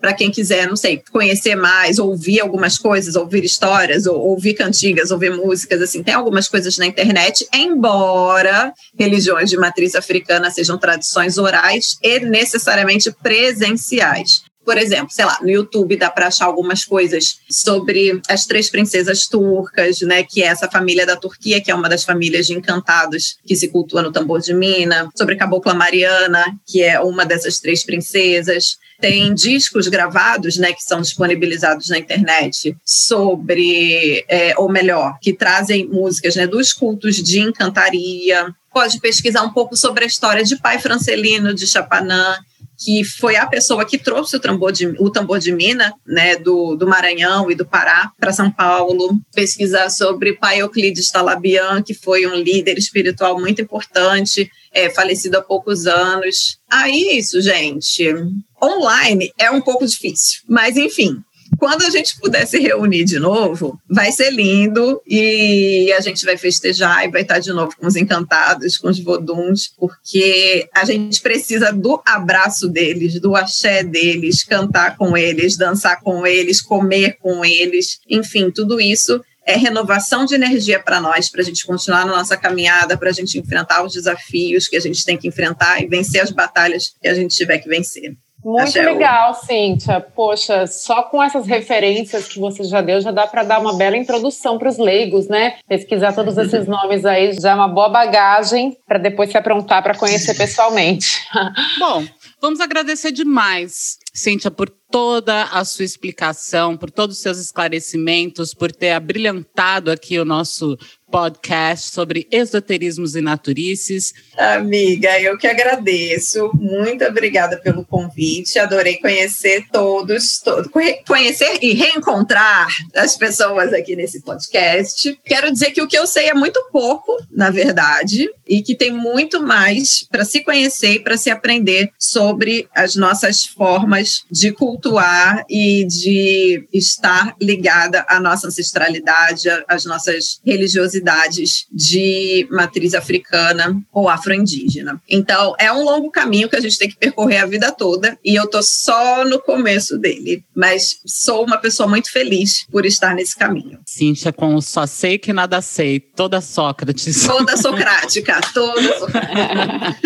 para quem quiser, não sei, conhecer mais, ouvir algumas coisas, ouvir histórias, ou, ouvir cantigas, ouvir músicas, assim, tem algumas coisas na internet, embora religiões de matriz africana sejam tradições orais e necessariamente presenciais. Por exemplo, sei lá, no YouTube dá para achar algumas coisas sobre as três princesas turcas, né, que é essa família da Turquia, que é uma das famílias de encantados que se cultua no tambor de Mina, sobre Cabocla Mariana, que é uma dessas três princesas tem discos gravados, né, que são disponibilizados na internet sobre, é, ou melhor, que trazem músicas, né, dos cultos de encantaria. Pode pesquisar um pouco sobre a história de Pai Francelino de Chapanã, que foi a pessoa que trouxe o tambor de, o tambor de mina, né, do, do Maranhão e do Pará para São Paulo. Pesquisar sobre Pai Euclides Talabian, que foi um líder espiritual muito importante, é, falecido há poucos anos. Aí, isso, gente, online é um pouco difícil, mas enfim, quando a gente puder se reunir de novo, vai ser lindo e a gente vai festejar e vai estar de novo com os encantados, com os voduns, porque a gente precisa do abraço deles, do axé deles, cantar com eles, dançar com eles, comer com eles, enfim, tudo isso é renovação de energia para nós, para a gente continuar na nossa caminhada, para a gente enfrentar os desafios que a gente tem que enfrentar e vencer as batalhas que a gente tiver que vencer. Muito legal, Cíntia. Poxa, só com essas referências que você já deu, já dá para dar uma bela introdução para os leigos, né? Pesquisar todos esses nomes aí já é uma boa bagagem para depois se aprontar para conhecer pessoalmente. Bom, vamos agradecer demais, Cíntia, por toda a sua explicação, por todos os seus esclarecimentos, por ter abrilhantado aqui o nosso podcast sobre esoterismos e naturices. Amiga, eu que agradeço. Muito obrigada pelo convite. Adorei conhecer todos, todos, conhecer e reencontrar as pessoas aqui nesse podcast. Quero dizer que o que eu sei é muito pouco, na verdade, e que tem muito mais para se conhecer e para se aprender sobre as nossas formas de cultuar e de estar ligada à nossa ancestralidade, às nossas religiosidades diversidades de matriz africana ou afro-indígena. Então, é um longo caminho que a gente tem que percorrer a vida toda e eu tô só no começo dele, mas sou uma pessoa muito feliz por estar nesse caminho. Cíntia, com o só sei que nada sei, toda Sócrates. Toda socrática, toda socrática.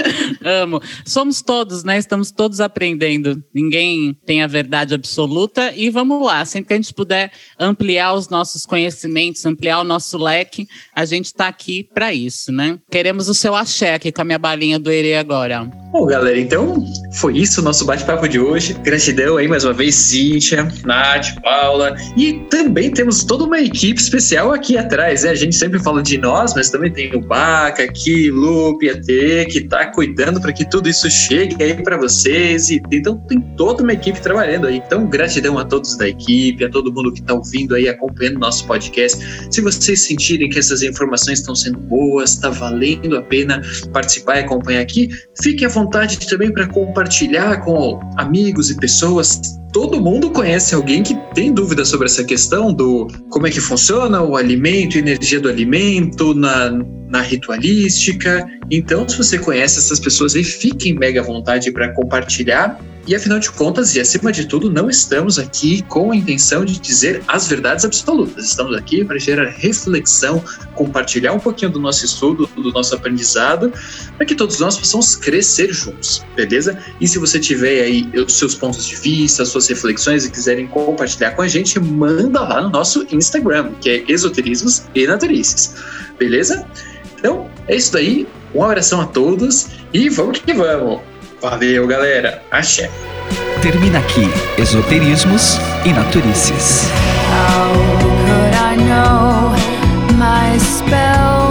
Amo. Somos todos, né? Estamos todos aprendendo. Ninguém tem a verdade absoluta e vamos lá, sempre que a gente puder ampliar os nossos conhecimentos, ampliar o nosso leque, a gente está aqui para isso, né? Queremos o seu axé aqui com a minha balinha do Ere agora. Bom, galera, então foi isso o nosso bate-papo de hoje. Gratidão aí mais uma vez, Cíntia, Nath, Paula. E também temos toda uma equipe especial aqui atrás, né? A gente sempre fala de nós, mas também tem o Baca aqui, Lupe, a T, que tá cuidando para que tudo isso chegue aí para vocês. E então tem toda uma equipe trabalhando aí. Então, gratidão a todos da equipe, a todo mundo que tá ouvindo aí, acompanhando o nosso podcast. Se vocês sentirem que essas informações estão sendo boas, está valendo a pena participar e acompanhar aqui, fique à vontade também para compartilhar com amigos e pessoas. Todo mundo conhece alguém que tem dúvida sobre essa questão do como é que funciona o alimento, energia do alimento, na, na ritualística. Então, se você conhece essas pessoas aí, fiquem mega à vontade para compartilhar e afinal de contas, e acima de tudo, não estamos aqui com a intenção de dizer as verdades absolutas. Estamos aqui para gerar reflexão, compartilhar um pouquinho do nosso estudo, do nosso aprendizado, para que todos nós possamos crescer juntos, beleza? E se você tiver aí os seus pontos de vista, as suas reflexões e quiserem compartilhar com a gente, manda lá no nosso Instagram, que é Esoterismos e Naturices, beleza? Então, é isso daí. Um abração a todos e vamos que vamos! Valeu, galera. Axé. Termina aqui Esoterismos e Naturices. How could I know my spell?